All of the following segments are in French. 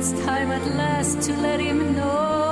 It's time at last to let him know.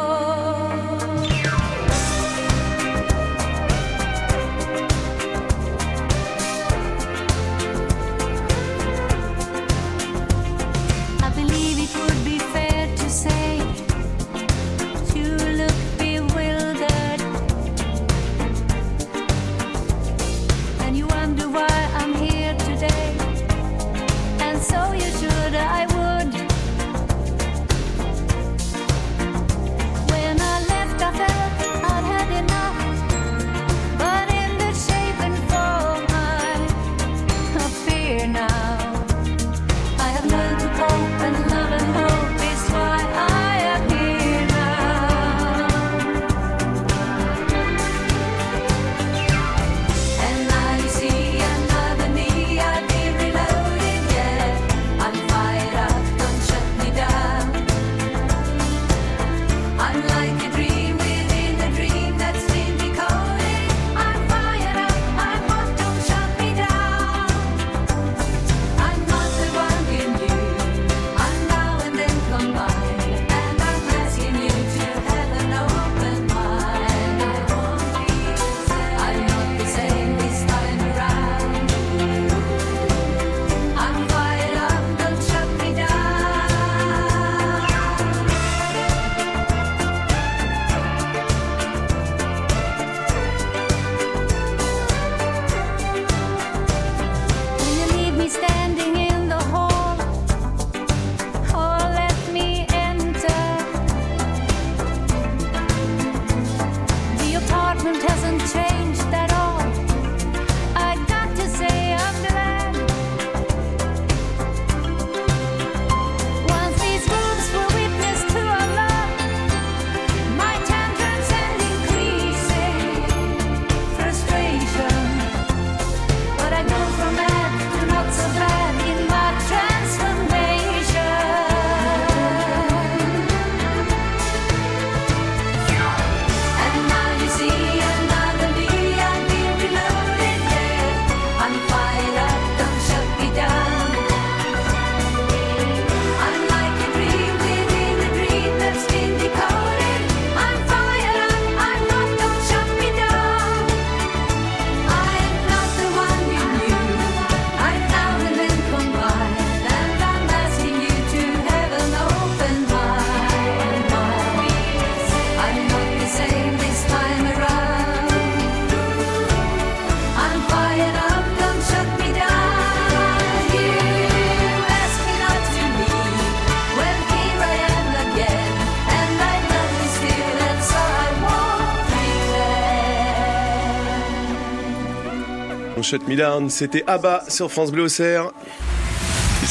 Shut Me Down, c'était Abba sur France Bleu Auxerre.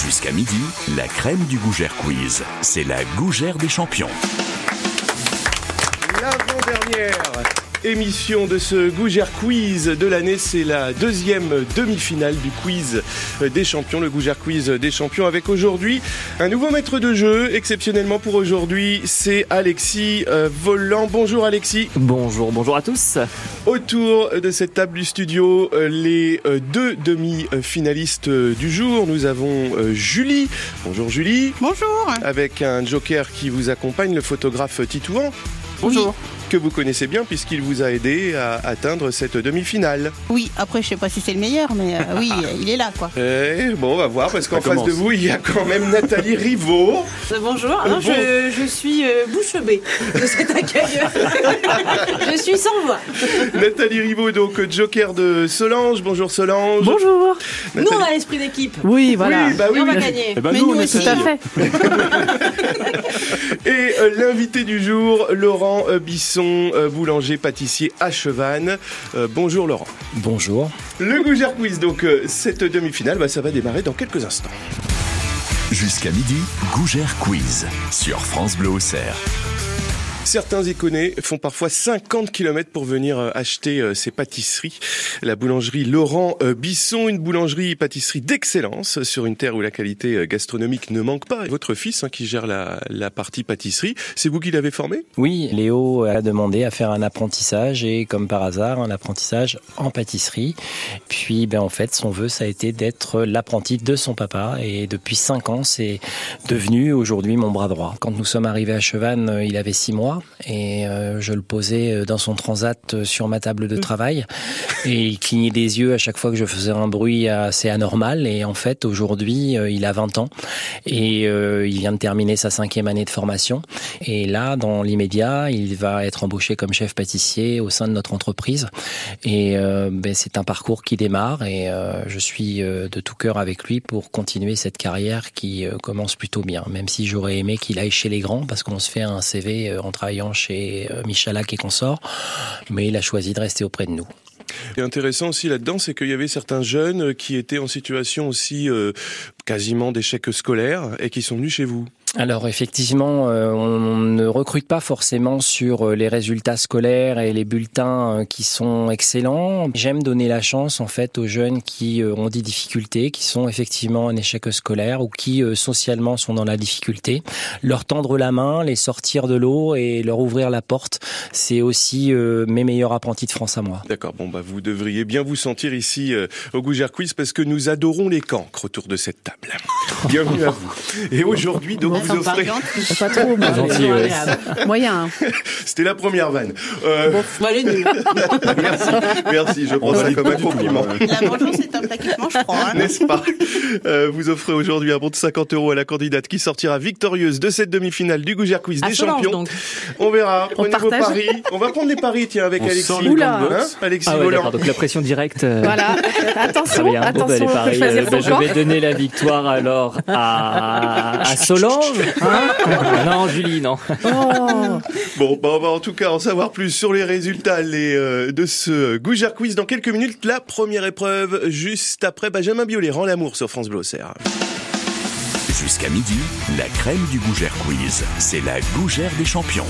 Jusqu'à midi, la crème du Gougère Quiz. C'est la Gougère des champions. L'avant-dernière émission de ce Gougère Quiz de l'année, c'est la deuxième demi-finale du quiz des champions, le Gougère Quiz des champions, avec aujourd'hui un nouveau maître de jeu. Exceptionnellement pour aujourd'hui, c'est Alexis euh, Volant. Bonjour Alexis. Bonjour, bonjour à tous. Autour de cette table du studio, euh, les euh, deux demi-finalistes du jour. Nous avons Julie. Bonjour Julie. Bonjour. Avec un joker qui vous accompagne, le photographe Titouan. Bonjour. Que vous connaissez bien puisqu'il vous a aidé à atteindre cette demi-finale. Oui, après, je sais pas si c'est le meilleur, mais euh, oui, il est là, quoi. Eh, bon, on va voir parce qu'en face de vous, il y a quand même Nathalie Rivaud. Euh, Bonjour, alors je, je suis euh, bouche bée de cet accueil. je suis sans voix. Nathalie Rivaud, donc joker de Solange. Bonjour Solange. Bonjour. Nous, on a l'esprit d'équipe. Oui, voilà. Oui, bah oui, Et on va gagner. Eh ben, Mais nous, nous on est aussi. tout à fait. Et euh, l'invité du jour, Laurent euh, Bisson, euh, boulanger-pâtissier à Chevannes. Euh, bonjour Laurent. Bonjour. Le Gougère Quiz, donc euh, cette demi-finale, bah, ça va démarrer dans quelques instants. Jusqu'à midi, Gougère Quiz sur France Bleu Auxerre. Certains Iconais font parfois 50 km pour venir euh, acheter euh, ces pâtisseries. La boulangerie Laurent euh, Bisson, une boulangerie pâtisserie d'excellence sur une terre où la qualité gastronomique ne manque pas. Votre fils hein, qui gère la, partie pâtisserie, c'est vous qui l'avez formé? Oui, Léo a demandé à faire un apprentissage et comme par hasard, un apprentissage en pâtisserie. Puis ben, en fait, son vœu, ça a été d'être l'apprenti de son papa et depuis cinq ans, c'est devenu aujourd'hui mon bras droit. Quand nous sommes arrivés à Chevannes, il avait six mois et euh, je le posais euh, dans son transat euh, sur ma table de travail. Et il clignait des yeux à chaque fois que je faisais un bruit assez anormal. Et en fait aujourd'hui euh, il a 20 ans. Et euh, il vient de terminer sa cinquième année de formation. Et là dans l'immédiat il va être embauché comme chef pâtissier au sein de notre entreprise. Et ben, c'est un parcours qui démarre. Et je suis de tout cœur avec lui pour continuer cette carrière qui commence plutôt bien. Même si j'aurais aimé qu'il aille chez les grands parce qu'on se fait un CV en travaillant chez euh, Michalak et consorts mais il a choisi de rester auprès de nous Et intéressant aussi là-dedans, c'est qu'il y avait certains jeunes qui étaient en situation aussi euh, quasiment d'échec scolaire et qui sont venus chez vous. Alors effectivement, euh, on ne recrute pas forcément sur euh, les résultats scolaires et les bulletins euh, qui sont excellents. J'aime donner la chance en fait aux jeunes qui ont des difficultés, qui sont effectivement en échec scolaire ou qui euh, socialement sont dans la difficulté. Leur tendre la main, les sortir de l'eau et leur ouvrir la porte, c'est aussi euh, mes meilleurs apprentis de France à moi. D'accord, bon bah vous devriez bien vous sentir ici euh, au Gougère Quiz parce que nous adorons les cancres autour de cette table. Bienvenue à vous. Et aujourd'hui, donc vous offrez... Pas trop. Gentil, ouais. Moyen. hein. C'était la première vanne. Euh, Bon, allez, merci, merci, je prends ça comme un compliment. La vengeance est un plat qui se mange froid. hein. N'est-ce pas? Euh, Vous offrez aujourd'hui un bon de 50 euros à la candidate qui sortira victorieuse de cette demi-finale du Gougère Quiz À des Solange, champions. donc. On verra. Prenez vos partage paris. On va prendre les paris, tiens, avec On Alexis. Hein. Alexis Ah ouais, Volant. d'accord. Donc la pression directe. euh, Voilà. Attention, bien. Bon, bah, attention, les on paris, euh, bah, je vais donner la victoire alors à, à Solange. Hein non, Julie, non. Oh. Bon, bah, on va en tout cas en savoir plus sur les résultats les, euh, de ce Gougère Quiz dans quelques minutes. La première épreuve, juste après Benjamin Biolay, rend l'amour sur France Bleu. Jusqu'à midi, la crème du Gougère Quiz. C'est la Gougère des champions.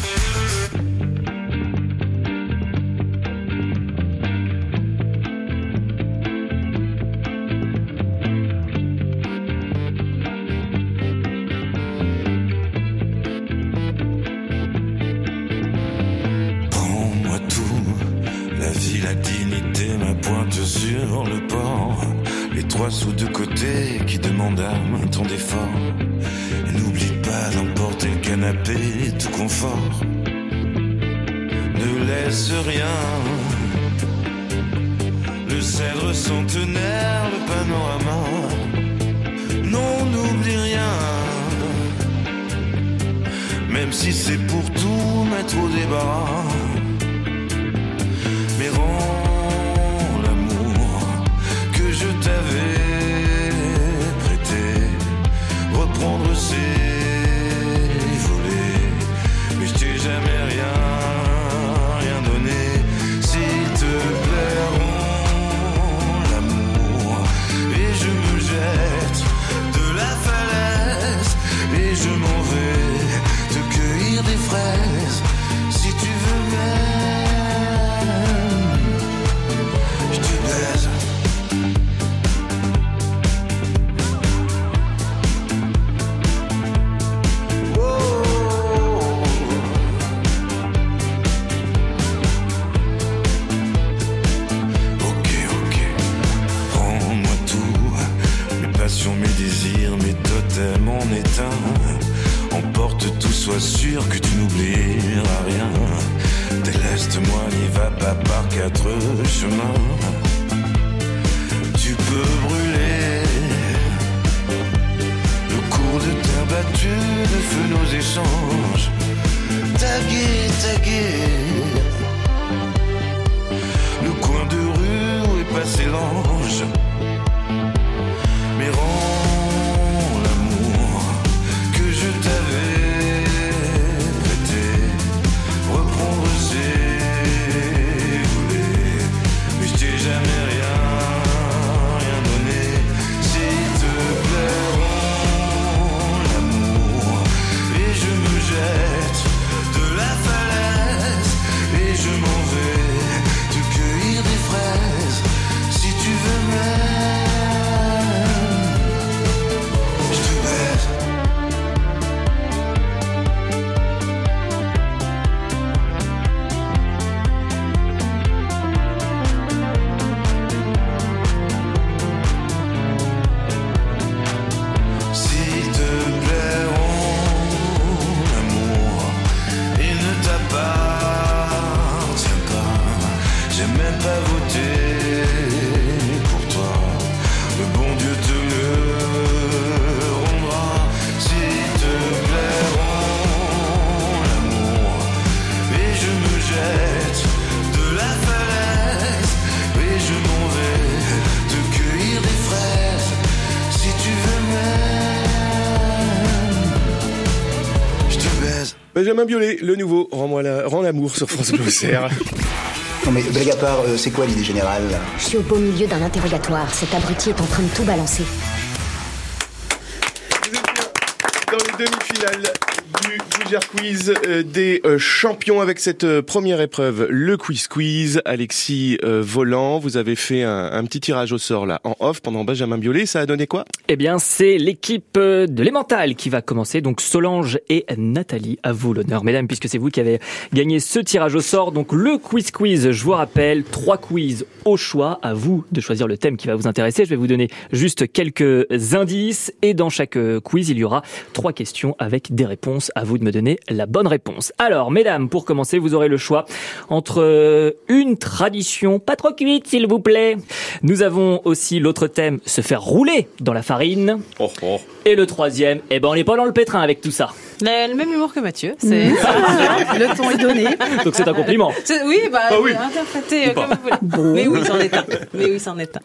Je m'en pas voté pour toi. Le bon Dieu te le rendra s'il te plaît. rends l'amour. Et je me jette de la falaise. Et je m'en vais te cueillir des fraises. Si tu veux même, je te baise. Benjamin Biolay, le nouveau, rends-moi la, rends l'amour sur France Bleu. Non mais blague à part, c'est quoi l'idée générale? Je suis au beau milieu d'un interrogatoire. Cet abruti est en train de tout balancer. Vous êtes bien dans les demi-finales Gougère Quiz euh, des euh, champions avec cette euh, première épreuve, le quiz quiz. Alexis Volant, vous avez fait un, petit tirage au sort là en off pendant Benjamin Biolay. Ça a donné quoi? Eh bien, c'est l'équipe de l'Emmental qui va commencer. Donc Solange et Nathalie, à vous l'honneur, mesdames, puisque c'est vous qui avez gagné ce tirage au sort. Donc le quiz quiz, je vous rappelle, trois quiz au choix. À vous de choisir le thème qui va vous intéresser. Je vais vous donner juste quelques indices et dans chaque quiz, il y aura trois questions avec des réponses. À vous de me donner la bonne réponse. Alors, mesdames, pour commencer, vous aurez le choix entre euh, une tradition, pas trop cuite, s'il vous plaît. Nous avons aussi l'autre thème, se faire rouler dans la farine. Oh, oh. Et le troisième, eh ben on n'est pas dans le pétrin avec tout ça. Le, le même humour que Mathieu. C'est Le ton est donné. Donc c'est un compliment. Oui, bah, Ah oui. interprétez comme vous voulez. Mais oui, c'en est un. Mais oui, c'en est un.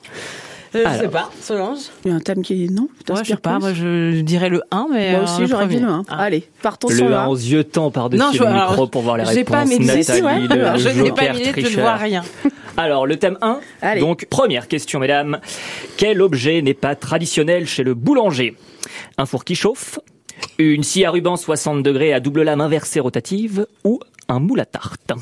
Euh, je sais Alors. pas, Solange. Il y a un thème qui est non Moi, je sais pas, plus moi, je dirais le 1, mais. Moi euh, aussi, j'aurais dit premier. le 1. Ah. Allez, partons Le sur le 1 aux 1. yeux tend par-dessus le alors, micro pour voir les j'ai réponses. pas mes lunettes, Nathalie, ouais. le, Alors, le je n'ai pas lunettes, je ne vois rien. Alors, le thème 1. Allez. Donc, première question, mesdames. Quel objet n'est pas traditionnel chez le boulanger? Un four qui chauffe Une scie à ruban 60 degrés à double lame inversée rotative Ou un moule à tarte?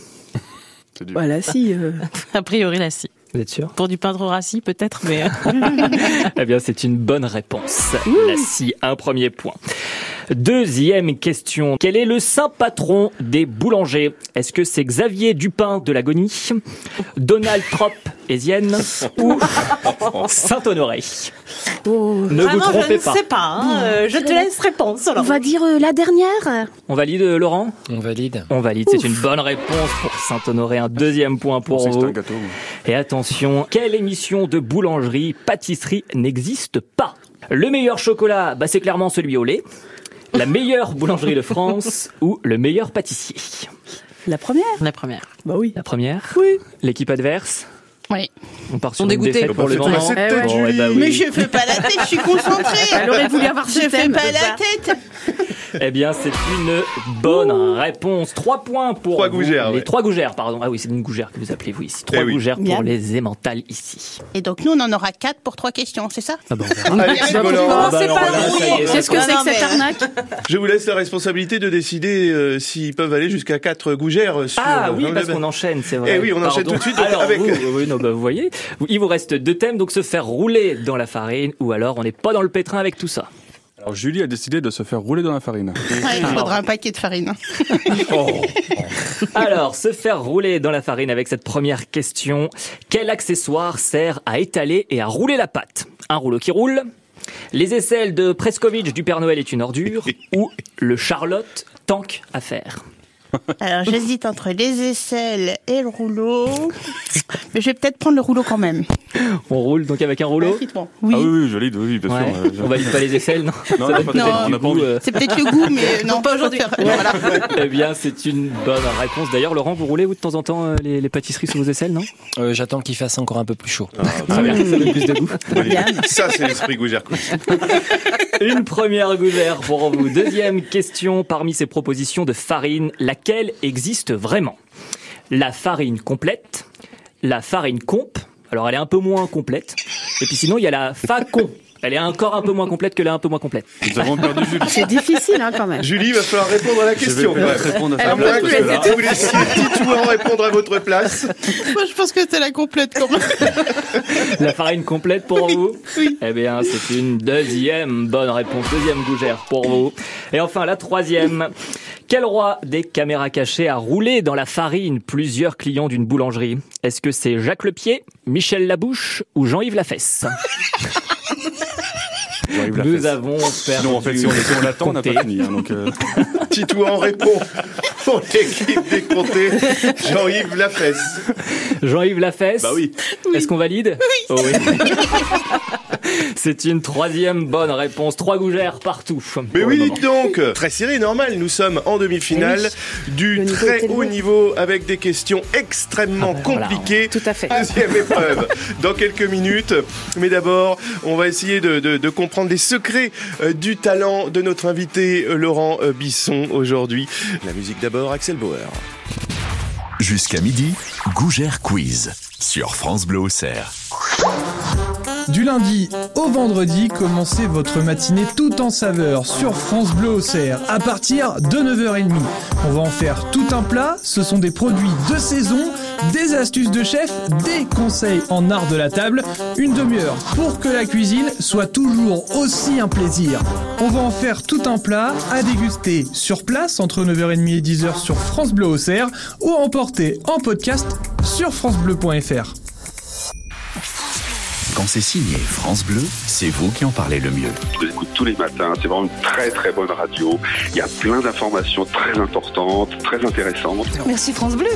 Voilà, si. euh, A priori, la scie. Vous êtes sûr? Pour du peintre rassis, peut-être, mais. euh, Eh bien, c'est une bonne réponse. La scie, un premier point. Deuxième question. Quel est le saint patron des boulangers? Est-ce que c'est Xavier Dupin de l'Agonie, Donald Trump Ou Saint-Honoré oh. Ne vous Vraiment, je trompez ne sais pas. hein, euh, je te laisse réponse. On alors. va dire euh, la dernière. On valide, euh, Laurent? On valide. On valide, c'est une bonne réponse pour Saint-Honoré. Un deuxième point pour vous. Et attention, quelle émission de boulangerie, pâtisserie n'existe pas? Le meilleur chocolat, bah, c'est clairement celui au lait. La meilleure boulangerie de France ou le meilleur pâtissier? La première La première. Bah oui. La première? Oui. L'équipe adverse? Oui. On part sur On une dégoûté. défaite pour le moment. Bon, eh Julie. bah oui. Mais je fais pas la tête, je suis concentrée. Elle aurait voulu avoir ce Je fais pas la tête. Eh bien, c'est une bonne réponse. Trois points pour Trois vous. gougères, Les ouais. trois gougères, pardon. Ah oui, c'est une gougère que vous appelez vous ici. Trois Eh oui. gougères pour les émentales ici. Et donc, nous, on en aura 4 pour 3 questions, c'est ça? Ah bah, Ah bah, c'est Qu'est-ce que c'est que cette mais- arnaque? Je vous laisse la responsabilité de décider euh, s'ils peuvent aller jusqu'à 4 gougères sur... Ah euh, oui, parce qu'on enchaîne, c'est vrai. Eh oui, on enchaîne tout de suite, avec- vous, oui, non, bah, vous voyez, il vous reste deux thèmes, donc se faire rouler dans la farine, ou alors on n'est pas dans le pétrin avec tout ça. Alors Julie a décidé de se faire rouler dans la farine. Ouais, il faudra un paquet de farine. Alors, se faire rouler dans la farine avec cette première question. Quel accessoire sert à étaler et à rouler la pâte? Un rouleau qui roule Les aisselles de Prescovitch du Père Noël est une ordure Ou le Charlotte tank à faire? Alors, j'hésite entre les aisselles et le rouleau. Mais je vais peut-être prendre le rouleau quand même. On roule donc avec un rouleau. Oui. Ah oui, oui, je valide, oui, bien Ouais. sûr. euh, je- On valide pas les aisselles, non Non, euh. C'est peut-être le goût, mais non, pas aujourd'hui. Voilà. Eh bien, c'est une bonne réponse. D'ailleurs, Laurent, vous roulez vous de temps en temps euh, les, les pâtisseries sous vos aisselles, non Euh, J'attends qu'il fasse encore un peu plus chaud. Très bien, ça donne plus de goût. Ça, c'est l'esprit Gougère. Une première gouverne pour vous. Deuxième question parmi ces propositions de farine, laquelle existe vraiment La farine complète, la farine comp. Alors elle est un peu moins complète. Et puis sinon il y a la facon. Elle est encore un peu moins complète que la un peu moins complète. Nous avons perdu Julie. C'est difficile, hein, quand même. Julie, il va falloir répondre à la Je vais question. répondre à vous Titouan répondre à votre place. Moi, je pense que c'est la complète quand même. La farine complète pour vous Eh bien, c'est une deuxième bonne réponse, deuxième gougère pour vous. Et enfin, la troisième. Quel roi des caméras cachées a roulé dans la farine plusieurs clients d'une boulangerie? Est-ce que c'est Jacques Lepied, Michel Labouche ou Jean-Yves Lafesse? Nous avons perdu. Sinon, en fait, si on, si on l'attend, on n'a pas fini. hein, donc, euh, Titouan répond pour l'équipe décomptée. Jean-Yves Lafesse. Jean-Yves Lafesse. Bah oui. Est-ce qu'on valide Oui. C'est une troisième bonne réponse. Trois gougères partout. Mais oui, dites donc Très serré, normal, nous sommes en demi-finale du très haut niveau avec des questions extrêmement Ah ben voilà. compliquées. Tout à fait. Deuxième épreuve dans quelques minutes. Mais d'abord, on va essayer de, de- de comprendre les secrets euh, du talent de notre invité euh, Laurent euh, Bisson aujourd'hui. La musique d'abord, Axel Bauer. Jusqu'à midi, Gougère Quiz sur France Bleu Auxerre. Du lundi au vendredi, commencez votre matinée tout en saveur sur France Bleu Auxerre à partir de 9h30. On va en faire tout un plat, ce sont des produits de saison, des astuces de chef, des conseils en art de la table, une demi-heure pour que la cuisine soit toujours aussi un plaisir. On va en faire tout un plat à déguster sur place entre 9h30 et 10h sur France Bleu Auxerre ou à emporter en podcast sur francebleu.fr. Quand c'est signé France Bleu, c'est vous qui en parlez le mieux. Je l'écoute tous les matins. C'est vraiment une très très bonne radio. Il y a plein d'informations très importantes, très intéressantes. Merci France Bleu.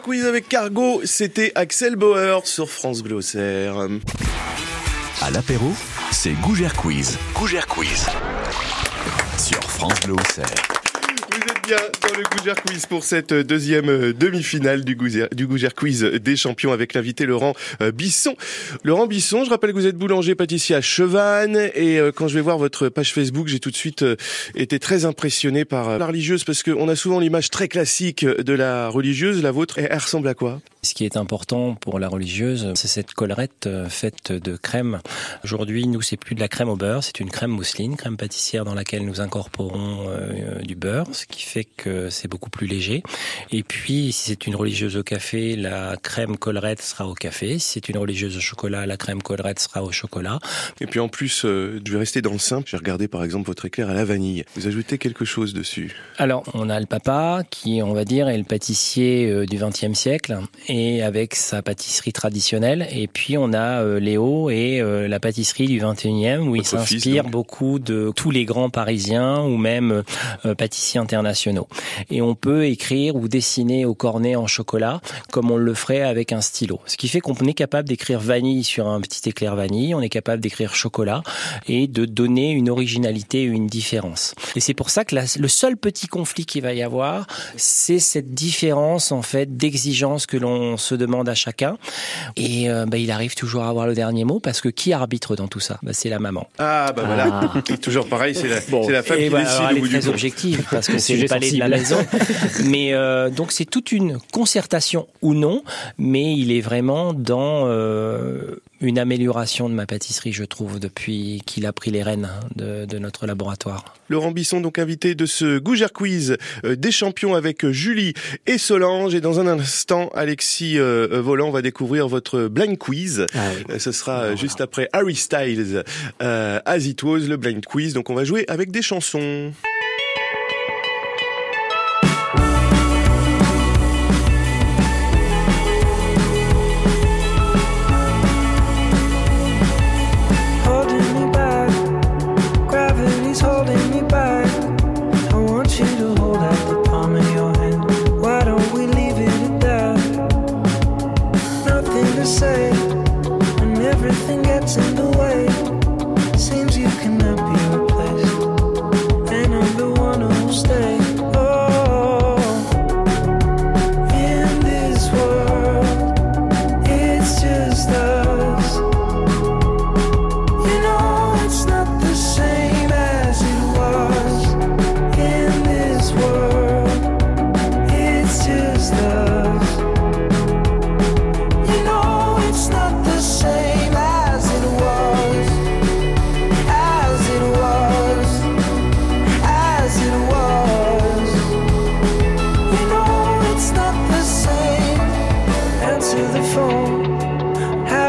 Quiz avec Cargo, c'était Axel Bauer sur France Auxerre. À l'apéro, c'est Gougère Quiz. Gougère Quiz. Sur France Auxerre. Bien dans le Gougère Quiz pour cette deuxième euh, demi-finale du Gougère, Quiz des champions avec l'invité Laurent euh, Bisson. Laurent Bisson, je rappelle que vous êtes boulanger pâtissier à Chevannes et euh, quand je vais voir votre page Facebook, j'ai tout de suite été très impressionné par la religieuse parce qu'on a souvent l'image très classique de la religieuse. La vôtre, elle ressemble à quoi? Ce qui est important pour la religieuse, c'est cette collerette euh, faite de crème. Aujourd'hui, nous, c'est plus de la crème au beurre, c'est une crème mousseline, crème pâtissière dans laquelle nous incorporons euh, du beurre, ce qui fait que c'est beaucoup plus léger. Et puis, si c'est une religieuse au café, la crème collerette sera au café. Si c'est une religieuse au chocolat, la crème collerette sera au chocolat. Et puis en plus, euh, je vais rester dans le simple. J'ai regardé par exemple votre éclair à la vanille. Vous ajoutez quelque chose dessus? Alors, on a le papa qui, on va dire, est le pâtissier euh, du XXe siècle et avec sa pâtisserie traditionnelle. Et puis, on a euh, Léo et euh, la pâtisserie du XXIe où il Votre s'inspire beaucoup de tous les grands parisiens ou même euh, pâtissiers internationaux. Et on peut écrire ou dessiner au cornet en chocolat comme on le ferait avec un stylo. Ce qui fait qu'on est capable d'écrire vanille sur un petit éclair vanille, on est capable d'écrire chocolat et de donner une originalité, une différence. Et c'est pour ça que la- le seul petit conflit qu'il va y avoir, c'est cette différence en fait d'exigence que l'on se demande à chacun. Et euh, bah, il arrive toujours à avoir le dernier mot parce que qui arbitre dans tout ça? Bah, C'est la maman. Ah bah voilà. Ah. Et toujours pareil, c'est la, Bon, la femme et qui voilà, décide alors, elle est très objective parce que c'est le palais de la maison. mais euh, donc c'est toute une concertation ou non, mais il est vraiment dans euh, une amélioration de ma pâtisserie, je trouve, depuis qu'il a pris les rênes de, de notre laboratoire. Laurent Bisson, donc invité de ce Gougère Quiz euh, des champions avec euh, Julie et Solange. Et dans un instant, Alexis euh, Volant va découvrir votre blind quiz. Ah Euh, Ce sera juste après Harry Styles, euh, As It Was, le blind quiz. Donc on va jouer avec des chansons.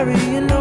Harry.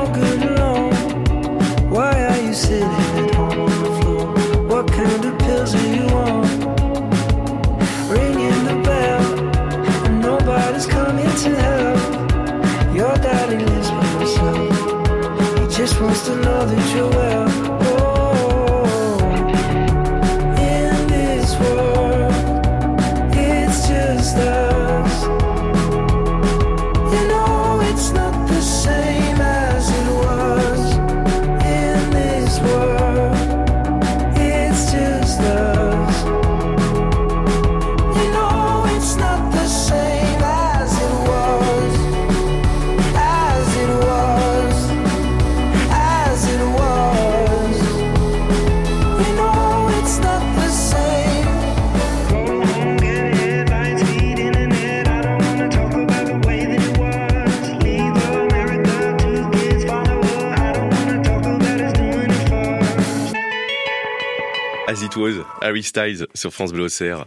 Harry Styles sur France Bleu Auxerre.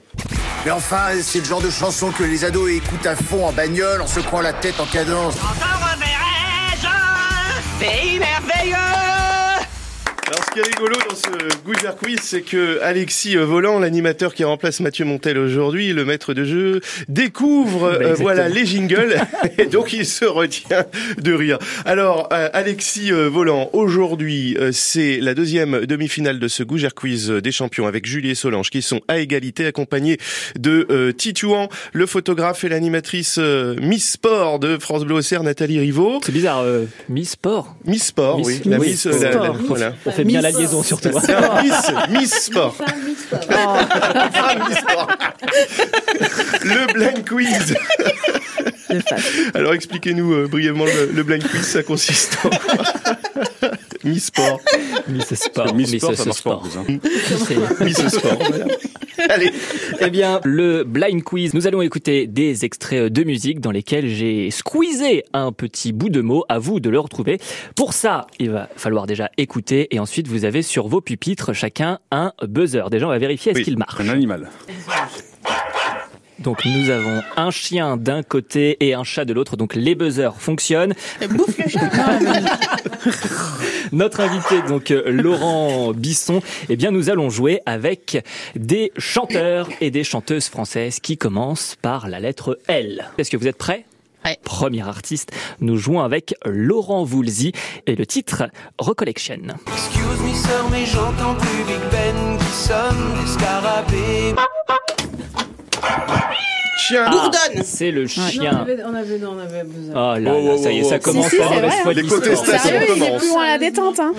Mais enfin, c'est le genre de chanson que les ados écoutent à fond en bagnole en secouant la tête en cadence. Encore reverrai-je pays merveilleux Alors ce qui est rigolo dans ce Gougère Quiz, c'est que Alexis euh, Volant, l'animateur qui remplace Mathieu Montel aujourd'hui, le maître de jeu, découvre Bah, euh, voilà les jingles et donc il se retient de rire. Alors euh, Alexis euh, Volant, aujourd'hui euh, c'est la deuxième demi-finale de ce Gougère Quiz des champions avec Julie et Solange qui sont à égalité accompagnés de euh, Titouan, le photographe et l'animatrice euh, Miss Sport de France Bleu Auxerre, Nathalie Rivaud. C'est bizarre, euh, Miss Sport. Miss Sport, oui. La Miss, la- la- voilà. On fait bien la liaison surtout. Miss, Miss Sport. Femme Miss Sport. Le blind quiz. Alors expliquez-nous euh, brièvement le, le blind quiz, ça consiste en quoi Miss Sport. Miss Sport. Miss Sport, Miss Sport. hein. C'est- Miss Sport. Allez. Eh bien, le blind quiz, nous allons écouter des extraits de musique dans lesquels j'ai squeezé un petit bout de mot. À vous de le retrouver. Pour ça, il va falloir déjà écouter et ensuite vous avez sur vos pupitres chacun un buzzer. Déjà, on va vérifier est-ce Oui, qu'il marche. Un animal. Donc nous avons un chien d'un côté et un chat de l'autre. Donc les buzzers fonctionnent. Bouffe le chat. Notre invité, donc euh, Laurent Bisson, eh bien nous allons jouer avec des chanteurs et des chanteuses françaises qui commencent par la lettre L. Est-ce que vous êtes prêts? Ouais. Premier artiste, nous jouons avec Laurent Voulzy et le titre Recollection. Excuse me sir, mais j'entends plus Big Ben qui sonne des scarabées. Chien. Bourdonne. C'est le Non, on chien. avait, on avait, non, on avait besoin. Oh là Oh, là, oh, ça y est, ça commence Si, si, la foi de Les contestations commencent. plus loin à la détente. Hein.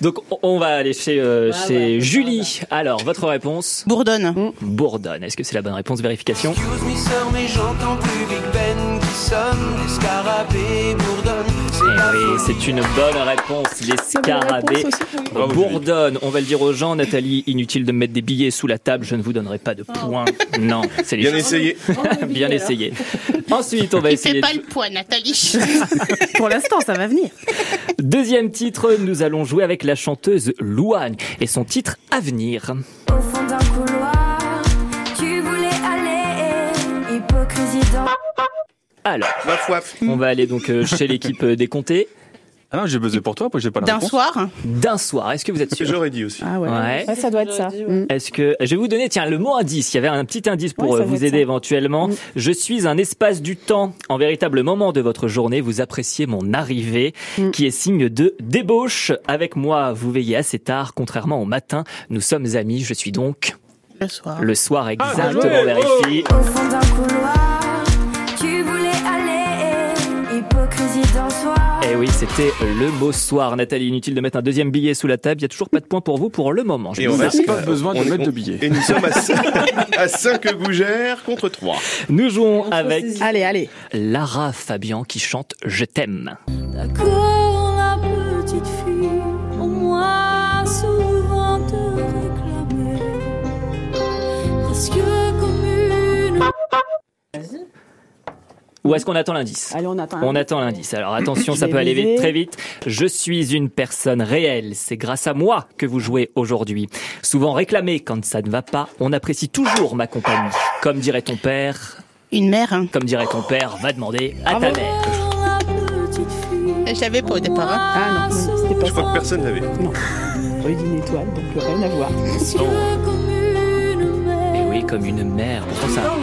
Donc on- va aller chez, euh, Ah chez ouais, Julie. Alors, votre réponse Bourdonne. Bourdonne. Est-ce que c'est la bonne réponse Vérification. Excuse me sir, mais j'entends plus Big Ben qui sonne des scarabées. Bourdonne, la oui, folie. c'est une bonne réponse. Les scarabées oui. Bourdonnent. On va le dire aux gens, Nathalie, inutile de me mettre des billets sous la table, je ne vous donnerai pas de points. Non, c'est les Bien choses. essayé. Bien essayé. Ensuite, on va Il fait essayer. pas le poids, Nathalie. Pour l'instant, ça va venir. Deuxième titre, nous allons jouer avec la chanteuse Louane et son titre Avenir. Au fond d'un couloir, tu voulais aller, hypocrisie dans. Alors, Waf waf. on va aller donc euh, chez l'équipe euh, des comtés. Ah non, j'ai buzzé pour toi, j'ai pas la D'un soir. D'un soir, est-ce que vous êtes sûr J'aurais dit aussi. Ah ouais. Ouais. Ouais, ça doit être ça. Mm. Est-ce que je vais vous donner tiens le mot indice. Il y avait un petit indice pour Ouais, euh, vous aider ça. éventuellement. Mm. Je suis un espace du temps, en véritable moment de votre journée. Vous appréciez mon arrivée, Mm. qui est signe de débauche. Avec moi, vous veillez assez tard, contrairement au matin. Nous sommes amis. Je suis donc Le soir. le soir exactement. joué. Vérifie. Au fond d'un couloir, Eh oui, c'était le mot soir. Nathalie, inutile de mettre un deuxième billet sous la table. Il y a toujours pas de points pour vous pour le moment. Je Et on dis. Pas besoin de on- mettre on- de billets. Et nous sommes à 5, à 5 gougères contre 3. Nous jouons avec Allez, allez. Lara Fabian qui chante Je t'aime. D'accord, la petite fille, au moins souvent te réclamer. Presque comme une. Ou est-ce qu'on attend l'indice? Allez, on attend. On attend l'indice. Alors attention, ça peut aller vite, très vite. Je suis une personne réelle. C'est grâce à moi que vous jouez aujourd'hui. Souvent réclamé quand ça ne va pas, on apprécie toujours ma compagnie. Comme dirait ton père, Une mère. Hein. comme dirait ton père, va demander à ta mère. Savais pas au départ. hein. Ah non, c'était pas Je crois que personne n'avait. Rue d'une étoile, donc rien à voir. une mère. Et oui, comme une mère. Pourtant ça.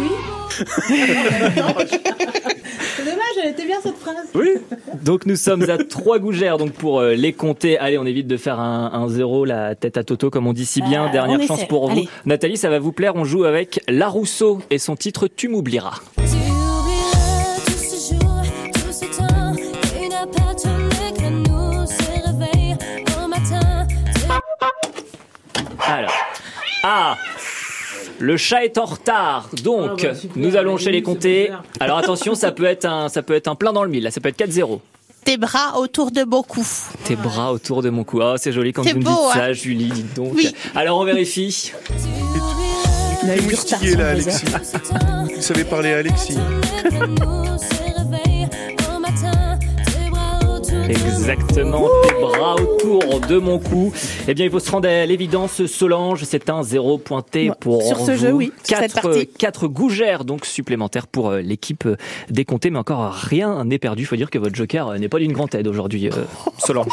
C'est dommage, elle était bien cette phrase. Oui. Donc nous sommes à trois gougères. Donc pour euh, les compter, allez, on évite de faire un, un zéro la tête à Toto comme on dit si bien. Euh, Dernière chance essaie. pour vous. Nathalie, ça va vous plaire. On joue avec La Rousseau et son titre Tu m'oublieras. Tu oublieras tous ces jours, tout ce temps qui n'a pas tourné que nous se réveille au matin. Alors. Ah le chat est en retard, donc Ah bah, super, nous allons chez les comtés. Alors attention, ça peut être un, ça peut être un plein dans le mille. Là, ça peut être 4-0. Tes bras autour de beaucoup. Tes bras autour de mon cou. Oh, c'est joli quand vous me beau, dites hein ça, Julie. Dites donc. Oui. Alors on vérifie. Il a eu là. Alexis. Vous savez parler à Alexis. Exactement, tes bras autour de mon coup. Eh bien, il faut se rendre à l'évidence, Solange, c'est un zéro pointé pour sur ce vous. jeu, oui, sur cette Quatre, partie. quatre gougères donc supplémentaires pour euh, l'équipe euh, décomptée, mais encore rien n'est perdu. Il faut dire que votre joker euh, n'est pas d'une grande aide aujourd'hui, euh, Solange.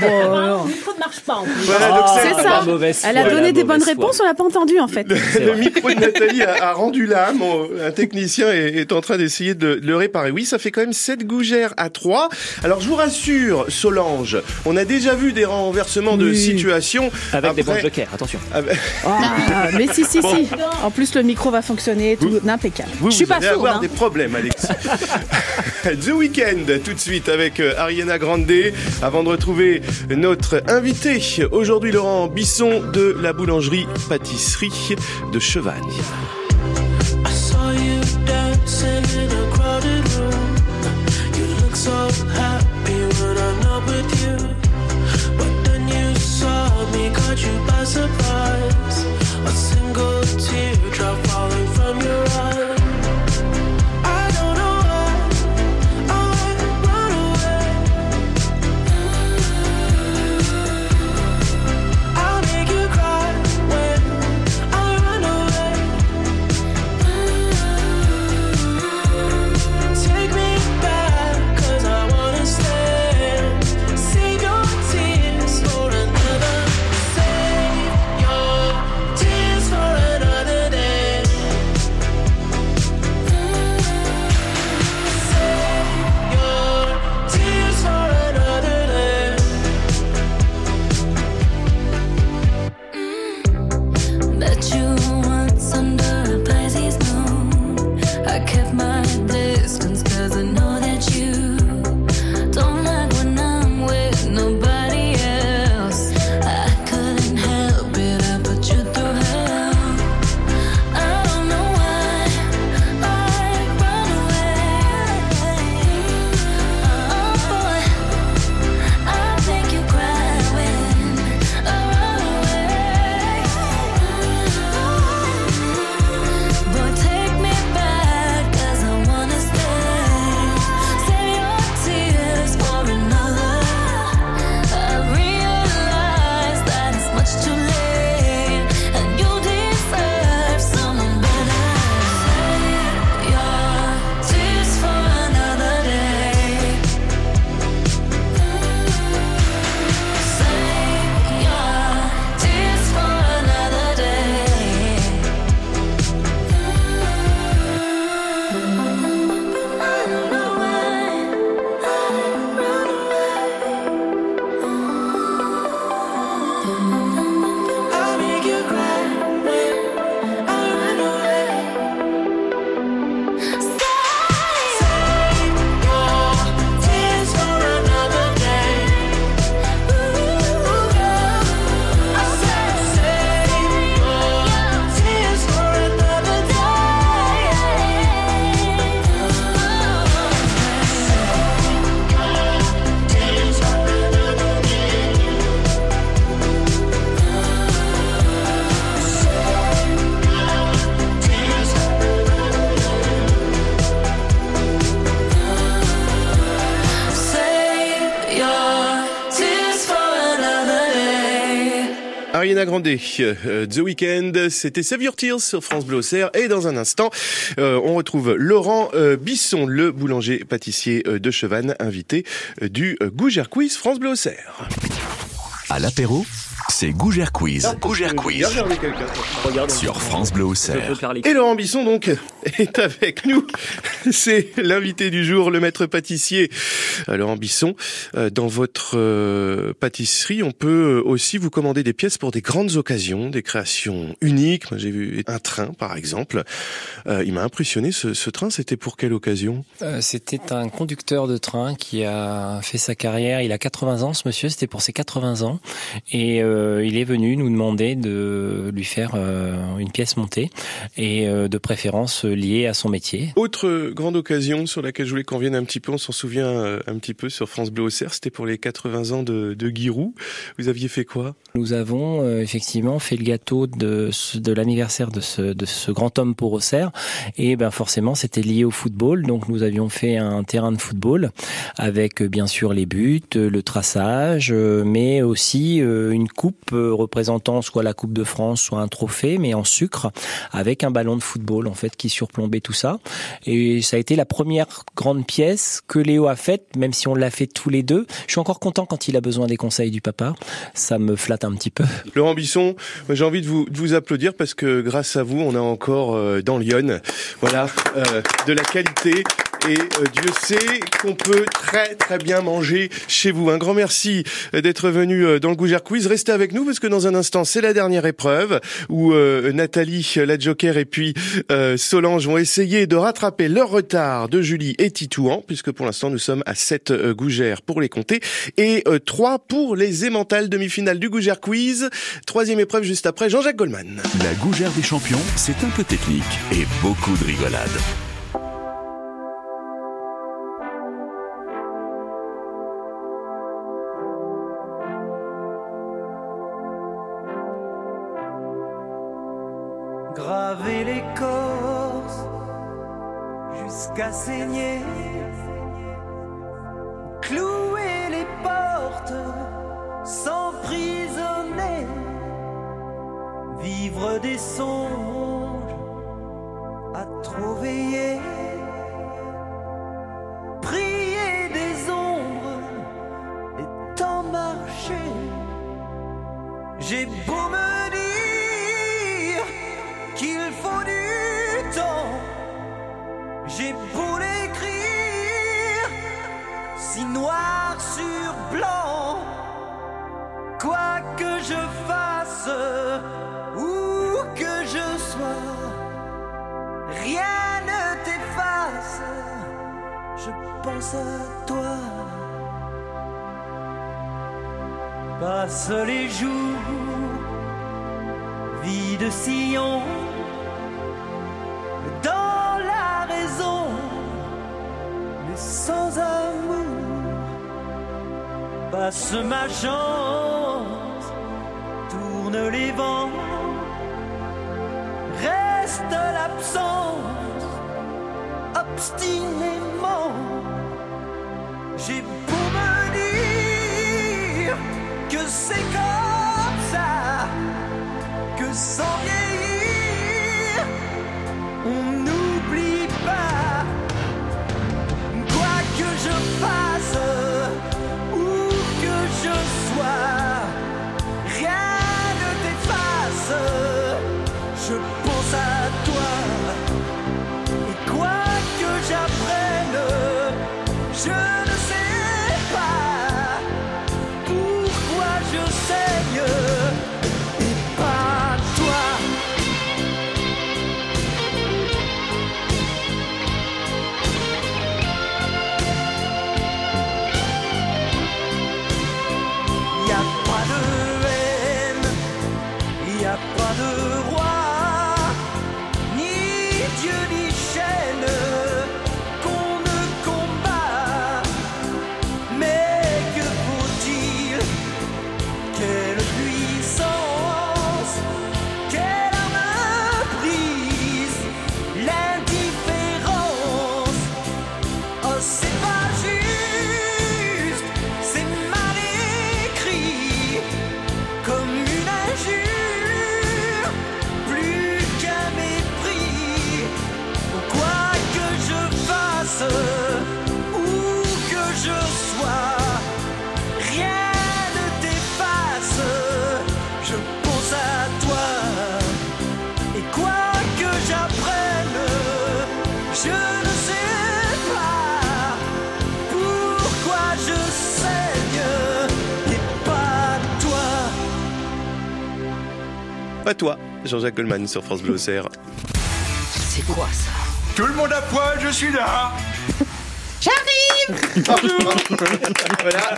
Le micro ne marche pas en plus. Voilà, donc Ah, c'est C'est la ça. mauvaise Elle a foi, donné la des bonnes mauvaise foi. réponses, on l'a pas entendu en fait. Le micro de Nathalie a, a rendu l'âme. On- Un technicien est, est en train d'essayer de, de le réparer. Oui, ça fait quand même 7 gougères à 3. Alors, je vous rassure, Solange, on a déjà vu des renversements de situation. Avec des bons Après- jokers, attention. Avec- Ah, mais si, si, Bon. si. En plus, le micro va fonctionner, tout impeccable. Vous, Je suis vous pas allez sourde. avoir hein. des problèmes, Alexis. The Weeknd, tout de suite avec euh, Ariana Grande, avant de retrouver notre invité aujourd'hui, Laurent Bisson de la boulangerie pâtisserie de Chevagne. I saw you dancing in a crowded room. You look so happy when I'm not with you. But then you saw me, caught you by surprise. Euh, The Weeknd, c'était Save Your Tears sur France Bleu Auxerre. Et dans un instant, euh, on retrouve Laurent euh, Bisson, le boulanger pâtissier de Chevannes, invité du Gougère Quiz France Bleu Auxerre. À l'apéro, c'est Gougère Quiz. Gougère Quiz. Sur France Bleu Auxerre. Et Laurent Bisson, donc, est avec nous. C'est l'invité du jour, le maître pâtissier. Euh, Laurent Bisson, euh, dans votre euh, pâtisserie, on peut aussi vous commander des pièces pour des grandes occasions, des créations uniques. Moi, j'ai vu un train, par exemple. Il m'a impressionné. Ce, ce train, c'était pour quelle occasion? Euh, C'était un conducteur de train qui a fait sa carrière. Il a 80 ans, ce monsieur. C'était pour ses 80 ans. Et euh, il est venu nous demander de lui faire euh, une pièce montée et euh, de préférence liées à son métier. Autre grande occasion sur laquelle je voulais qu'on vienne un petit peu, on s'en souvient euh, un petit peu sur France Bleu Auxerre, c'était pour les 80 ans de, de Giroud. Vous aviez fait quoi? Nous avons euh, effectivement fait le gâteau de, l'anniversaire de ce, de ce grand homme pour Auxerre et ben forcément c'était lié au football donc nous avions fait un terrain de football avec euh, bien sûr les buts, euh, le traçage euh, mais aussi euh, une coupe euh, représentant soit la Coupe de France soit un trophée mais en sucre avec un ballon de football en fait qui surplombait tout ça et ça a été la première grande pièce que Léo a faite même si on l'a fait tous les deux. Je suis encore content quand il a besoin des conseils du papa. Ça me flatte un petit peu. Laurent Bisson, j'ai envie de vous, de vous applaudir parce que grâce à vous, on a encore euh, dans Lyon, voilà, euh, de la qualité. Et euh, Dieu sait qu'on peut très très bien manger chez vous. Un grand merci euh, d'être venu euh, dans le Gougère Quiz. Restez avec nous parce que dans un instant, c'est la dernière épreuve où Nathalie, la Joker et puis Solange vont essayer de rattraper leur retard de Julie et Titouan puisque pour l'instant nous sommes à 7 euh, Gougères pour les compter et euh, 3 pour les émentales demi-finale du Gougère Quiz. Troisième épreuve juste après Jean-Jacques Goldman. La gougère des champions, c'est un peu technique et beaucoup de rigolade. Clouer les portes, s'emprisonner, vivre des songes à trop veiller, Passe ma chance, tourne les vents, reste l'absence, obstinément. J'ai beau me dire que c'est comme ça, que sans vieillir, Jean-Jacques Goldman sur France Bleu. C'est quoi ça? Tout le monde à poil, je suis là J'arrive voilà.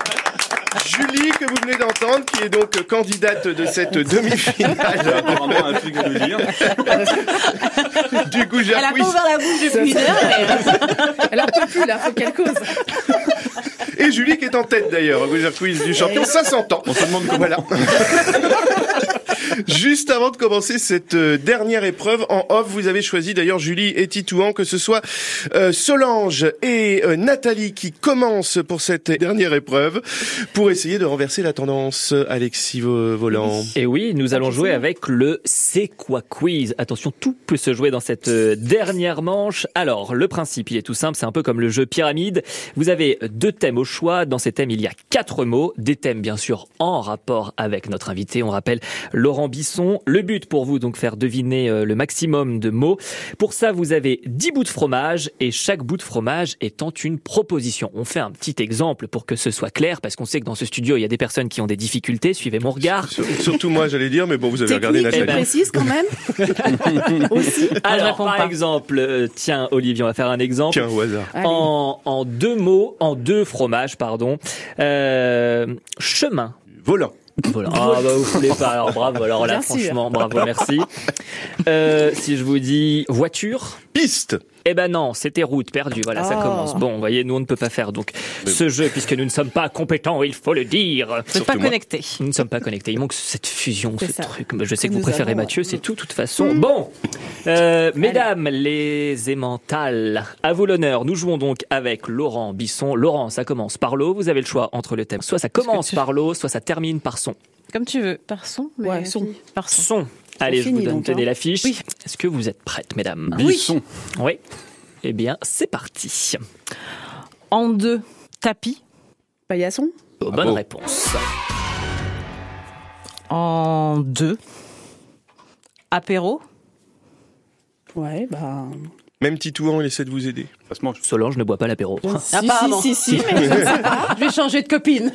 Julie, que vous venez d'entendre, qui est donc candidate de cette demi-finale Apparemment, un truc à nous dire. du Goujard Elle a pas ouvert la bouche depuis une heure. mais- Elle en peut plus là, faut qu'elle cause. Et Julie qui est en tête d'ailleurs, au Quiz du champion, ça s'entend. On se demande comment. Voilà. Juste avant de commencer cette euh, dernière épreuve, en off, vous avez choisi d'ailleurs Julie et Titouan, que ce soit euh, Solange et euh, Nathalie qui commencent pour cette dernière épreuve, pour essayer de renverser la tendance. Alexis Vo- Volant. Et oui, nous allons jouer avec le C'est quoi quiz. Attention, tout peut se jouer dans cette dernière manche. Alors, le principe, il est tout simple, c'est un peu comme le jeu pyramide. Vous avez deux thèmes au choix. Dans ces thèmes, il y a quatre mots, des thèmes bien sûr en rapport avec notre invité. On rappelle Laurent Bisson. Le but pour vous, donc, faire deviner euh, le maximum de mots. Pour ça, vous avez 10 bouts de fromage et chaque bout de fromage étant une proposition. On fait un petit exemple pour que ce soit clair parce qu'on sait que dans ce studio, il y a des personnes qui ont des difficultés. Suivez mon regard. Sur- Surtout moi, j'allais dire, mais bon, vous avez regardé Technique Nathalie. précise quand même. Aussi. Alors, réponds par pas. exemple, euh, tiens, Olivier, on va faire un exemple. Tiens, au hasard. En deux mots, en deux fromages, pardon. Euh, chemin. Volant. Voilà. Ah bah vous voulez pas. Alors bravo. Alors là, Bien sûr. franchement, bravo, merci. Euh, si je vous dis voiture. Piste. Eh ben non, c'était route perdue. Voilà, ça Oh. commence. Bon, vous voyez, nous on ne peut pas faire donc ce jeu puisque nous ne sommes pas compétents. Il faut le dire. Vous n'êtes pas Surtout moi. connecté. Nous ne sommes pas connectés. Il manque cette fusion, ce ça. truc. Je sais que Que vous nous préférez avons. Mathieu, c'est tout, de toute façon. Bon, euh, mesdames les aimantales, à vous l'honneur. Nous jouons donc avec Laurent Bisson. Laurent, ça commence par l'eau. Vous avez le choix entre le thème. Soit ça commence tu- par l'eau, soit ça termine par son. Comme tu veux. Par son mais Ouais, son. Par son. Son. Allez, je vous donne donc, tenez hein. l'affiche. Oui. Est-ce que vous êtes prêtes, mesdames? Bisson. Oui. Eh bien, c'est parti. En deux. Tapis. Paillasson? Bonne Bravo. réponse. En deux. Apéro? Ouais, bah. Même Titouan, il essaie de vous aider. Ça se mange. Solange ne boit pas l'apéro. Apparemment. Si, si, si, mais je sais pas. Je vais changer de copine.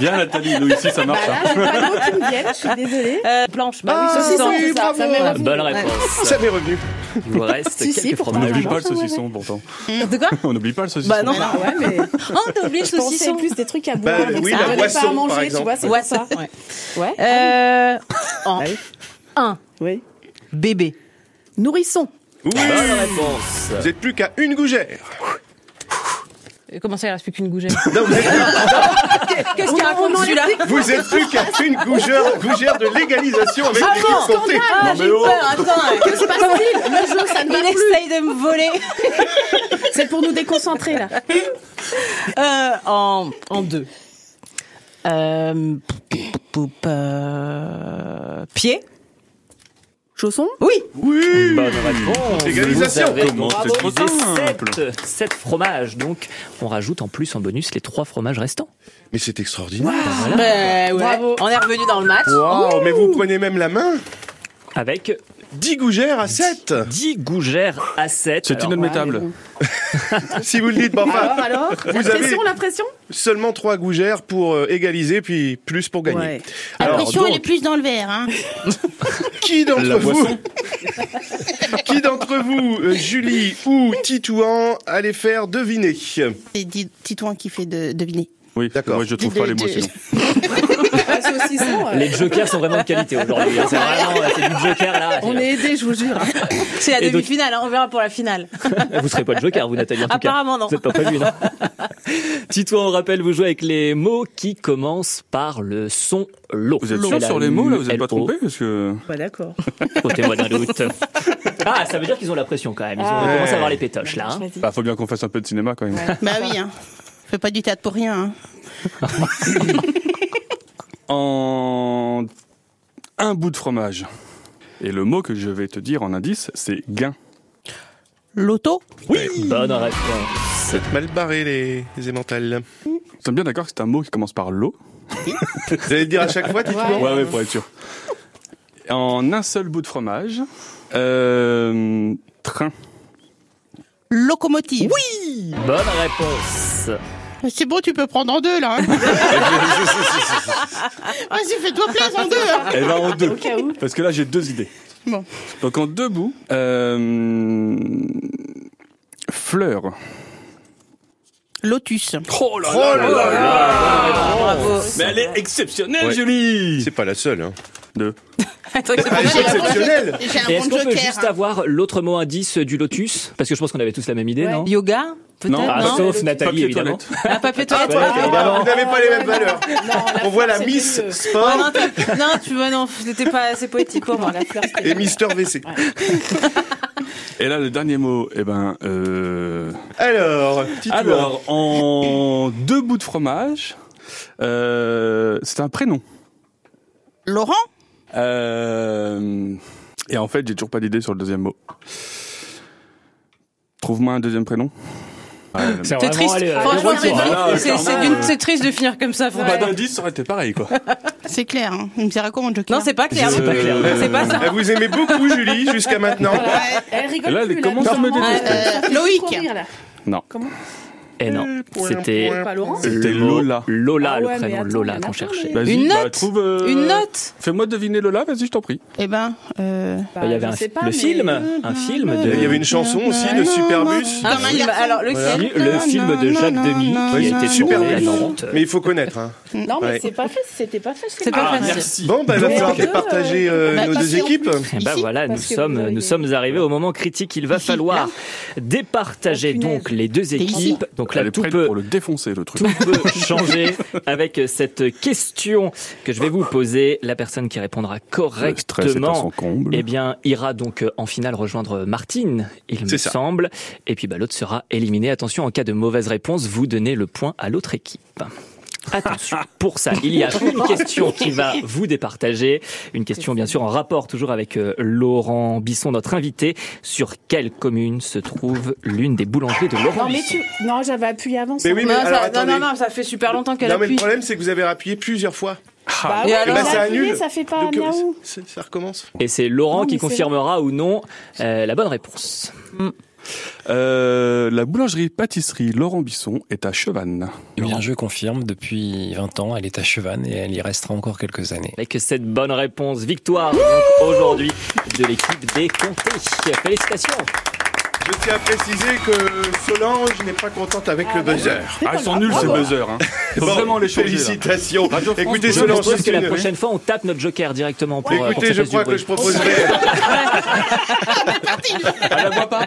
Viens Nathalie, nous ici ça marche. Bah hein. là, j'ai pas qui me viennent, je suis désolée. Euh, planche. Bah Ah, oui, saucisson. oui, c'est ça, m'est revenu. Bonne Ouais. réponse. Ça m'est revenu. Il vous reste Si, si. On n'oublie pas le marche, saucisson pourtant. De quoi On n'oublie pas le saucisson. Bah non. Bah ouais, mais Oh, t'as oublié le saucisson. plus des trucs à boire. Bah, oui, ça la boisson, pas à manger, tu vois, c'est Ouais, pour ça. Ouais. Ouais. Euh, en Ah oui. un. Oui. Bébé. Nourrisson. Oui. Bonne réponse. Vous êtes plus qu'à une gougère. Comment ça, il reste plus qu'une gougère Non, vous êtes, Qu'est-ce qu'il raconte celui-là vous êtes plus qu'à une gougère, gougère de légalisation avec Ah les bon comptés. Ah, Non, j'ai oh. peur, attends. Que se passe-t-il Le jeu, ça ne va Il plus. essaye de me voler. C'est pour nous déconcentrer, là. Euh, en, en deux. Euh, poup, euh, pied. Chausson Oui. Oui. Bonne réponse. Égalisation. Vous avez Comment donc c'est trop utilisé simple. sept, sept fromages. Donc, on rajoute en plus en bonus les trois fromages restants. Mais c'est extraordinaire. Ben, ouais. Bravo. On est revenu dans le match. Wow, mais vous prenez même la main. Avec 10 gougères à 7. 10 gougères à 7. C'est inadmettable. Si vous le dites, bon, enfin, Alors, alors La Vous avez- pression, la pression seulement 3 gougères pour euh, égaliser, puis plus pour gagner. Ouais. La Alors, pression, donc, elle est plus dans le verre. Hein. qui d'entre La vous, qui d'entre vous, Julie ou Titouan, allez faire deviner? C'est Titouan qui fait de, deviner. Oui, D'accord. moi je trouve pas les mots De- de- sinon. Euh, Les jokers sont vraiment de qualité aujourd'hui. hein. C'est vraiment c'est du joker là. On est aidés, je vous jure. C'est la demi-finale, hein, on verra pour la finale. Vous serez pas le joker, vous Nathalie en tout cas. Apparemment, non. Vous êtes pas prévu, non Titouan, on rappelle, vous jouez avec les mots qui commencent par le son l'eau. Vous êtes sûr sur les mots là Vous êtes pas trompé parce que Bah d'accord. Ôtez-moi d'un doute. Ah, ça veut dire qu'ils ont la pression quand même. Ils ont Ah. commencé à avoir les pétoches là. hein. Bah, faut bien qu'on fasse un peu de cinéma quand même. Bah oui, hein. Fais pas du théâtre pour rien. Hein. En un bout de fromage. Et le mot que je vais te dire en indice, c'est gain. Loto Oui, bonne réponse. Vous êtes mal barrés, les, les émentales. Nous sommes bien d'accord que c'est un mot qui commence par l'eau. Vous allez le dire à chaque fois, Titouan Ouais, ouais, pour être sûr. En un seul bout de fromage. Euh, train. Locomotive. Oui Bonne réponse. C'est bon, tu peux prendre en deux, là. hein. Vas-y, fais-toi plaisir en deux. hein. Eh ben en deux. Au cas où. Parce que là, j'ai deux idées. Bon. Donc en deux bouts. Euh, fleur. Lotus. Oh là Oh là là là Bravo. Mais elle est exceptionnelle, Ouais. Julie C'est pas la seule. Hein. C'est Ah, exceptionnel. J'ai Et est-ce qu'on peut juste hein. avoir l'autre mot indice du lotus Parce que je pense qu'on avait tous la même idée, Ouais. non Yoga Peut-être Non. Ah, non sauf Nathalie, Papier évidemment. toilette. Un papier toilette. Ah, évidemment. Vous n'avez pas les mêmes valeurs. On voit la Miss. Sport Ah, non, tu vois, non, c'était pas assez poétique pour moi. La fleur, et Mister WC. Et là, le dernier mot, eh ben, euh... Alors, alors, en deux bouts de fromage, euh, c'est un prénom. Laurent? Euh, et en fait, j'ai toujours pas d'idée sur le deuxième mot. Trouve-moi un deuxième prénom. C'est C'est triste. allé, euh, Franchement, le c'est hein. Voilà, euh, triste de finir comme ça. Pas franchement. d'indice, ça aurait été pareil, quoi. C'est clair. Hein. Il me dira quoi mon joker Non, c'est pas clair. C'est pas clair. C'est pas ça. Ah, Vous aimez beaucoup Julie jusqu'à maintenant. Elle rigole là, elle commence à me détester. Euh, Loïc. Non. Comment? Et non, c'était Pas Laurent C'était Lola. Lola, Ah le ouais, prénom attends, Lola qu'on cherchait. Une bah, note trouve, euh, Une note Fais-moi deviner Lola, vas-y, je t'en prie. Eh ben, euh... Bah, Il y avait un, pas, le mais- film, un film de. Il y avait une chanson aussi de Superbus. Un film. Alors, le film de Jacques Demy qui a Ouais, été super tourné à bien. Nantes. Mais il faut connaître. Hein. Non, mais Ouais. c'est pas fait, c'était pas fait. C'est pas facile. Merci. Bon, bah, il va falloir départager euh, bah, nos deux équipes. Eh ben Ici, voilà, nous sommes, nous sommes arrivés au moment critique. Il va falloir départager donc les deux équipes. Donc là, Elle est tout prête peut, pour le défoncer, le truc. tout peut changer avec cette question que je vais vous poser. La personne qui répondra correctement, eh bien, ira donc en finale rejoindre Martine, il me ça. semble. Et puis, bah, l'autre sera éliminé. Attention, en cas de mauvaise réponse, vous donnez le point à l'autre équipe. Attention, pour ça, il y a une question qui va vous départager. Une question, bien sûr, en rapport toujours avec euh, Laurent Bisson, notre invité. Sur quelle commune se trouve l'une des boulangeries de Laurent Non, mais tu... non, j'avais appuyé avant. Mais oui, mais Non, alors, ça- non, attendez. non, non, ça fait super longtemps qu'elle Non, mais le appuie. problème, c'est que vous avez appuyé plusieurs fois. Bah Et ouais, alors j'ai ça appuyé, annule. ça fait pas Donc, euh, miaou. ça recommence. Et c'est Laurent Non, qui confirmera ou non euh, la bonne réponse. Euh, la boulangerie-pâtisserie Laurent Bisson est à Chevannes. Bien, je confirme, depuis 20 ans, elle est à Chevannes et elle y restera encore quelques années. Avec cette bonne réponse, victoire aujourd'hui de l'équipe des Comtés. Félicitations. Je tiens à préciser que Solange n'est pas contente avec le buzzer. Ah, ils sont nuls ces buzzers. Hein. Bon, vraiment les changer. Félicitations. Radio Écoutez, je Je Solange, propose c'est que la prochaine fois, on tape notre joker directement pour, euh, pour Écoutez, que ça je crois que bruit. je proposerais. Elle la voit pas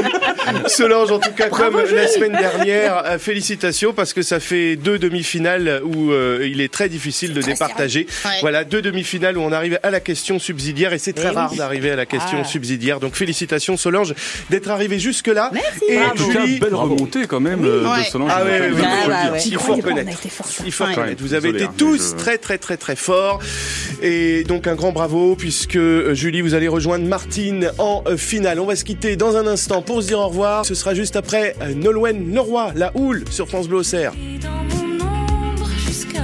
Solange, en tout cas, comme la semaine dernière, euh, félicitations parce que ça fait deux demi-finales où euh, il est très difficile de départager. Ouais. Voilà, deux demi-finales où on arrive à la question subsidiaire et c'est très Eh rare oui. d'arriver à la question Ah. subsidiaire. Donc félicitations Solange d'être arrivée jusque-là. Merci. Et En tout cas, Julie, belle remontée quand même euh, Ouais. de Solange. Ah il oui, oui, oui. Ah, il faut reconnaître. Il faut. Vous avez Désolé, été hein, tous je- très très très très forts. Et donc un grand bravo puisque euh, Julie, vous allez rejoindre Martine en euh, finale. On va se quitter dans un instant pour se dire au revoir. Ce sera juste après euh, Nolwenn Leroy, la houle sur France Bleu Auxerre. Dans mon ombre jusqu'à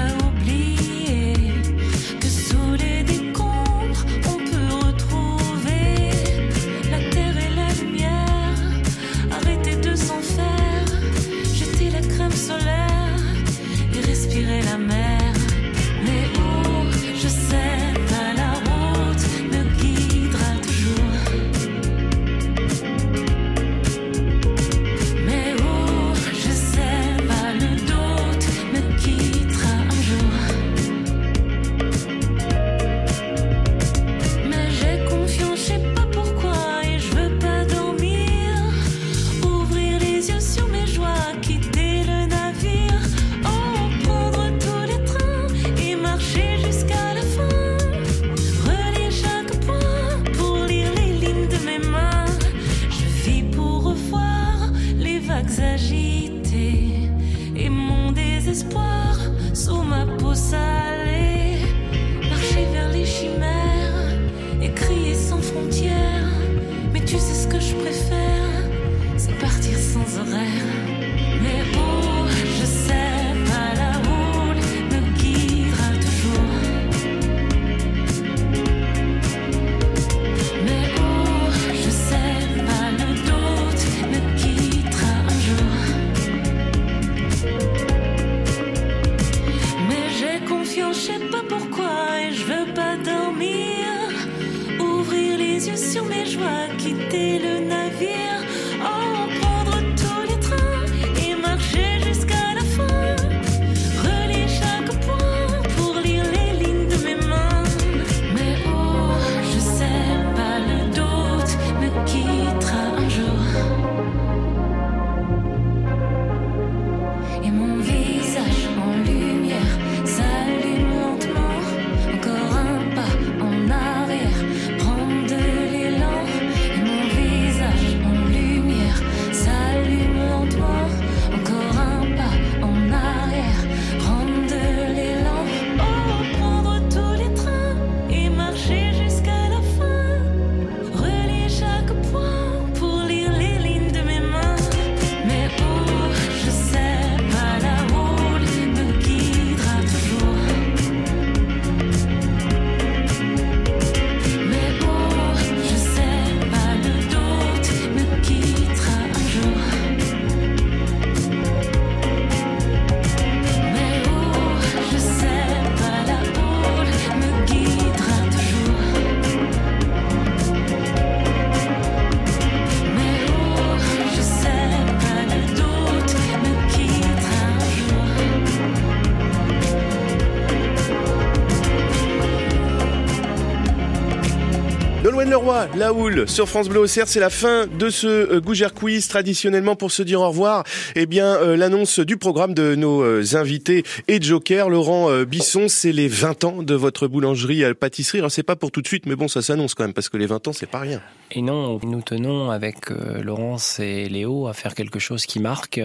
Joanne Leroy, la houle sur France Bleu Auxerre, c'est la fin de ce euh, Gougère Quiz. Traditionnellement, pour se dire au revoir, eh bien, euh, l'annonce du programme de nos euh, invités et Joker. Laurent euh, Bisson, c'est les 20 ans de votre boulangerie à pâtisserie. Alors, c'est pas pour tout de suite, mais bon, ça s'annonce quand même, parce que les 20 ans, c'est pas rien. Et non, nous tenons avec Laurence et Léo à faire quelque chose qui marque,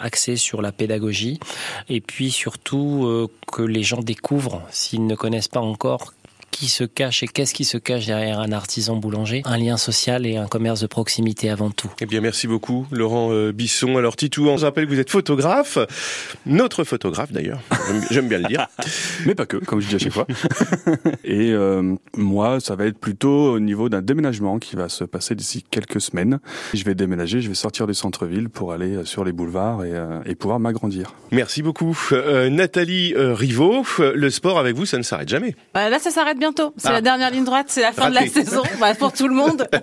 axé sur la pédagogie, et puis surtout que les gens découvrent, s'ils ne connaissent pas encore, qui se cache et qu'est-ce qui se cache derrière un artisan boulanger, un lien social et un commerce de proximité avant tout. Eh bien, merci beaucoup, Laurent euh, Bisson. Alors, Titou, on se rappelle que vous êtes photographe, notre photographe d'ailleurs, J'aime- bien le dire. Mais pas que, comme je dis à chaque fois. Et euh, moi, ça va être plutôt au niveau d'un déménagement qui va se passer d'ici quelques semaines. Je vais déménager, je vais sortir du centre-ville pour aller euh, sur les boulevards et, euh, et pouvoir m'agrandir. Merci beaucoup. Euh, Nathalie euh, Rivaud, le sport avec vous, ça ne s'arrête jamais. Bah, là, ça s'arrête bientôt. C'est Ah. la dernière ligne droite, c'est la fin de la saison bah, pour tout le monde.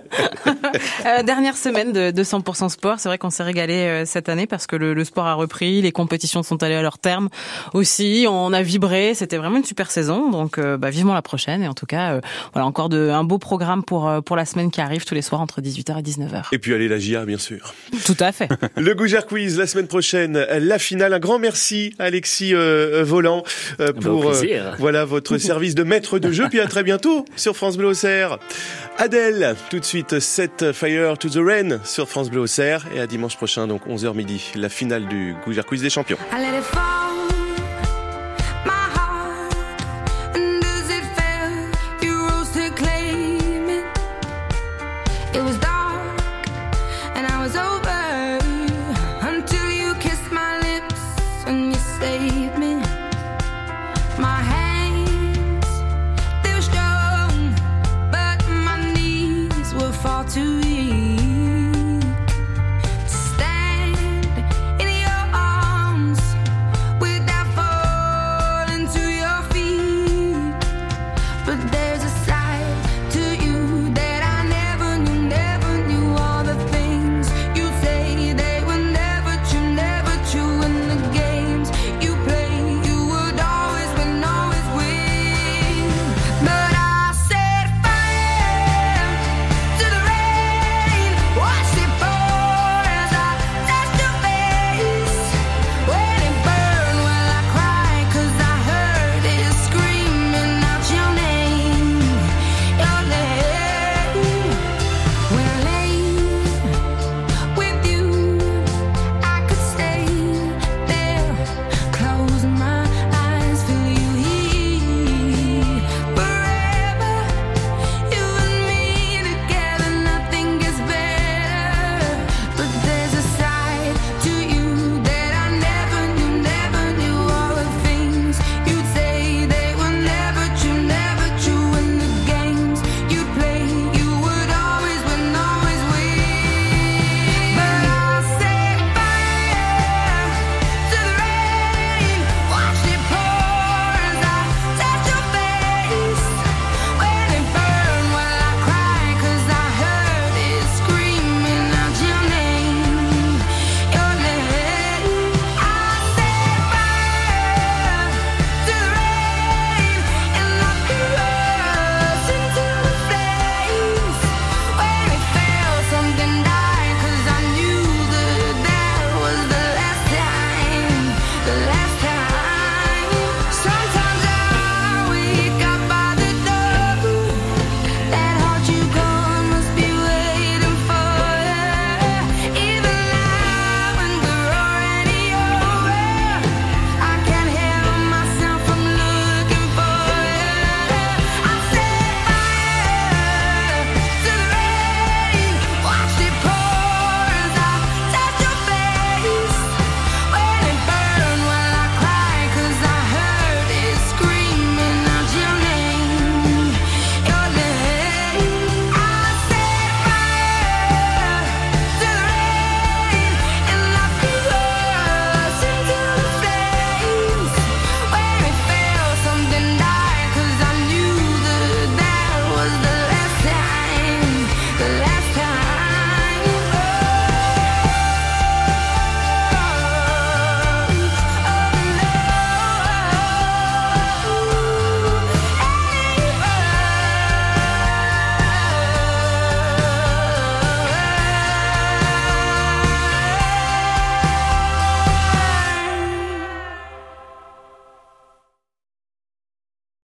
Euh, dernière semaine de, de 100% sport. C'est vrai qu'on s'est régalé euh, cette année parce que le, le sport a repris, les compétitions sont allées à leur terme aussi. On a vibré, c'était vraiment une super saison. Donc, euh, bah, vivement la prochaine. Et en tout cas, euh, voilà encore de, un beau programme pour euh, pour la semaine qui arrive tous les soirs entre 18h et 19h. Et puis allez la GIA, bien sûr. Tout à fait. Le Gougère Quiz la semaine prochaine, la finale. Un grand merci Alexis euh, Volant pour plaisir. voilà votre service de maître de jeu. Puis à très bientôt sur France Bleu Auxerre. Adèle, tout de suite Set Fire to the Rain sur France Bleu Auxerre et à dimanche prochain donc 11h midi la finale du Gougère Quiz des champions.